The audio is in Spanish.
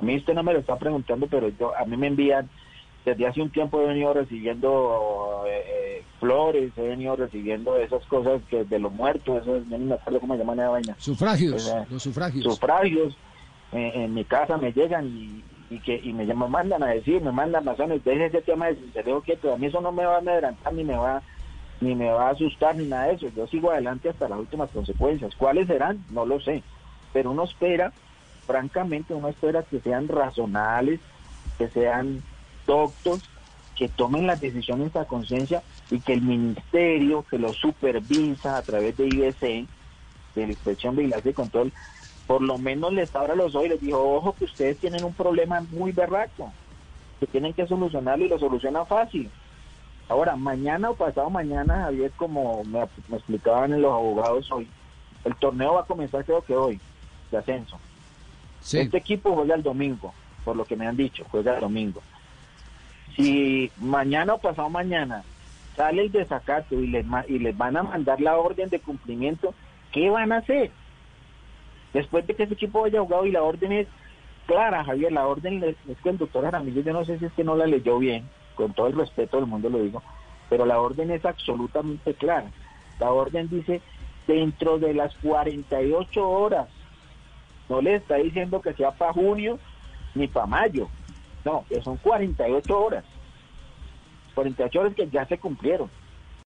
A mí usted no me lo está preguntando, pero yo a mí me envían, desde hace un tiempo he venido recibiendo eh, eh, flores, he venido recibiendo esas cosas que de los muertos, eso, no me acuerdo cómo se llaman esa vaina. Sufragios, los sufragios. Sufragios, en mi casa me llegan y, y que y me llaman, mandan a decir, me mandan razones, deje ese tema de sincereo quieto, a mí eso no me va a adelantar ni me va ni me va a asustar ni nada de eso, yo sigo adelante hasta las últimas consecuencias. ¿Cuáles serán? No lo sé, pero uno espera, francamente uno espera que sean razonables, que sean doctos, que tomen las decisiones a conciencia y que el ministerio que lo supervisa a través de IBC, de la Inspección de Vigilancia y Control, por lo menos les abra los ojos y les dijo, ojo que ustedes tienen un problema muy berraco, que tienen que solucionarlo y lo solucionan fácil. Ahora, mañana o pasado mañana, Javier, como me, explicaban los abogados hoy, el torneo va a comenzar creo que hoy, de ascenso. Este equipo juega el domingo, por lo que me han dicho, juega el domingo. Si mañana o pasado mañana sale el desacato y les, y les van a mandar la orden de cumplimiento, ¿qué van a hacer? Después de que ese equipo haya jugado y la orden es clara, Javier, la orden es que el doctor Aramillo, yo no sé si es que no la leyó bien, con todo el respeto del mundo lo digo, pero la orden es absolutamente clara. La orden dice dentro de las 48 horas. No le está diciendo que sea para junio ni para mayo. No, que son 48 horas. 48 horas que ya se cumplieron.